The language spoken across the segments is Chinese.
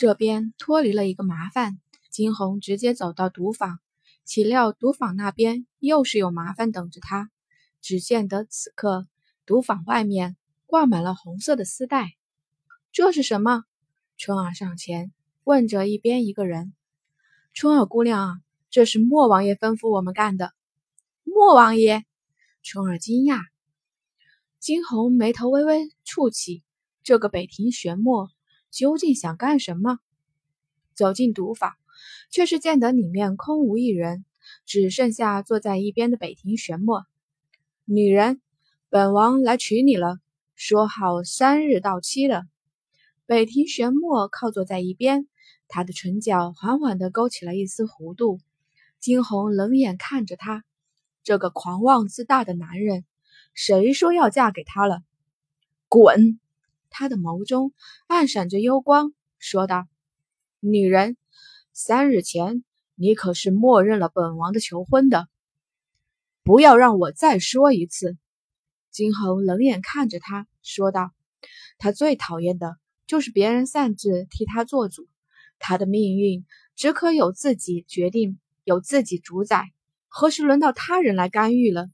这边脱离了一个麻烦，金红直接走到赌坊，岂料赌坊那边又是有麻烦等着他。只见得此刻赌坊外面挂满了红色的丝带，这是什么？春儿上前问着一边一个人：“春儿姑娘啊，这是莫王爷吩咐我们干的。”莫王爷，春儿惊讶。金红眉头微微蹙起，这个北庭玄墨。究竟想干什么？走进赌坊，却是见得里面空无一人，只剩下坐在一边的北庭玄墨。女人，本王来娶你了，说好三日到期的。北庭玄墨靠坐在一边，他的唇角缓缓地勾起了一丝弧度。惊鸿冷眼看着他，这个狂妄自大的男人，谁说要嫁给他了？滚！他的眸中暗闪着幽光，说道：“女人，三日前你可是默认了本王的求婚的，不要让我再说一次。”金红冷眼看着他，说道：“他最讨厌的就是别人擅自替他做主，他的命运只可有自己决定，有自己主宰，何时轮到他人来干预了？”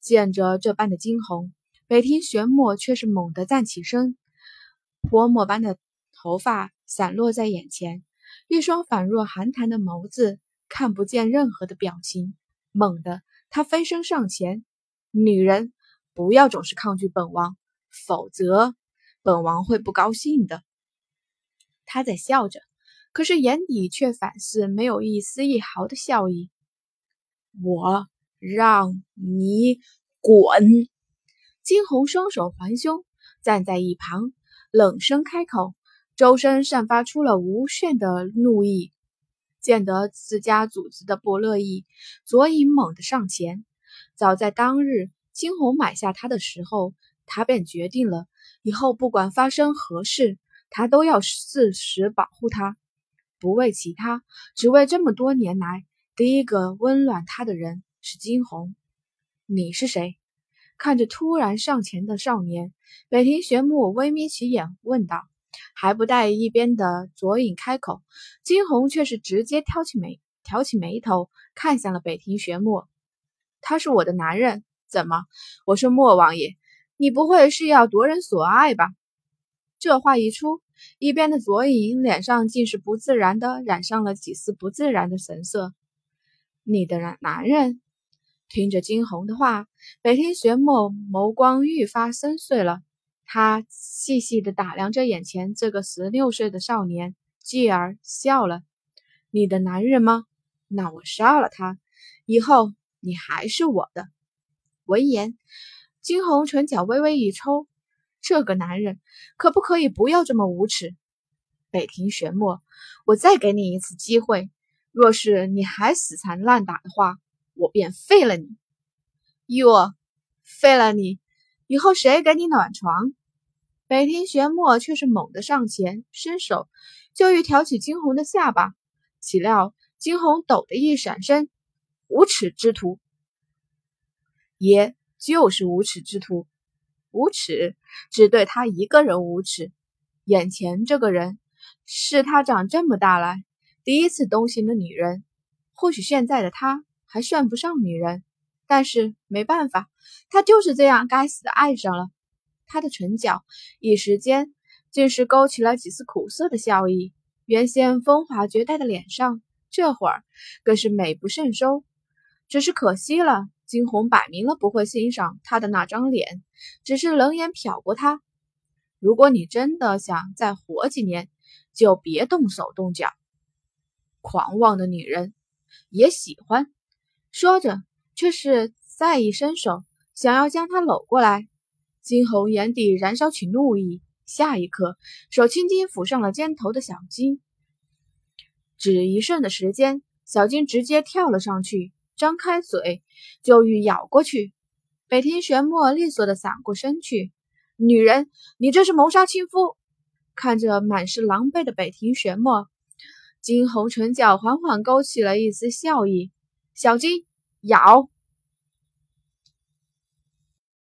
见着这般的惊鸿。北庭玄墨却是猛地站起身，泼墨般的头发散落在眼前，一双仿若寒潭的眸子看不见任何的表情。猛地，他飞身上前：“女人，不要总是抗拒本王，否则本王会不高兴的。”他在笑着，可是眼底却反似没有一丝一毫的笑意。我让你滚！金红双手环胸，站在一旁，冷声开口，周身散发出了无限的怒意。见得自家主子的不乐意，左影猛地上前。早在当日金红买下他的时候，他便决定了，以后不管发生何事，他都要誓死保护他，不为其他，只为这么多年来第一个温暖他的人是金红。你是谁？看着突然上前的少年，北庭玄牧微眯起眼问道：“还不待一边的左影开口，金红却是直接挑起眉，挑起眉头看向了北庭玄牧。他是我的男人，怎么？我说莫王爷，你不会是要夺人所爱吧？”这话一出，一边的左影脸上竟是不自然的染上了几丝不自然的神色。你的男男人？听着惊鸿的话，北庭玄墨眸光愈发深邃了。他细细的打量着眼前这个十六岁的少年，继而笑了：“你的男人吗？那我杀了他，以后你还是我的。”闻言，惊鸿唇角微微一抽：“这个男人可不可以不要这么无耻？”北庭玄墨，我再给你一次机会，若是你还死缠烂打的话。我便废了你，哟，废了你，以后谁给你暖床？北庭玄墨却是猛地上前，伸手就欲挑起惊鸿的下巴，岂料惊鸿抖的一闪身，无耻之徒，爷就是无耻之徒，无耻只对他一个人无耻。眼前这个人是他长这么大来第一次动心的女人，或许现在的他。还算不上女人，但是没办法，他就是这样该死的爱上了。他的唇角一时间竟是勾起了几丝苦涩的笑意，原先风华绝代的脸上，这会儿更是美不胜收。只是可惜了，惊鸿摆明了不会欣赏他的那张脸，只是冷眼瞟过他。如果你真的想再活几年，就别动手动脚。狂妄的女人也喜欢。说着，却是再一伸手，想要将他搂过来。金红眼底燃烧起怒意，下一刻，手轻轻抚上了肩头的小金。只一瞬的时间，小金直接跳了上去，张开嘴就欲咬过去。北庭玄墨利索的闪过身去。女人，你这是谋杀亲夫！看着满是狼狈的北庭玄墨，金红唇角缓缓勾起了一丝笑意。小鸡咬。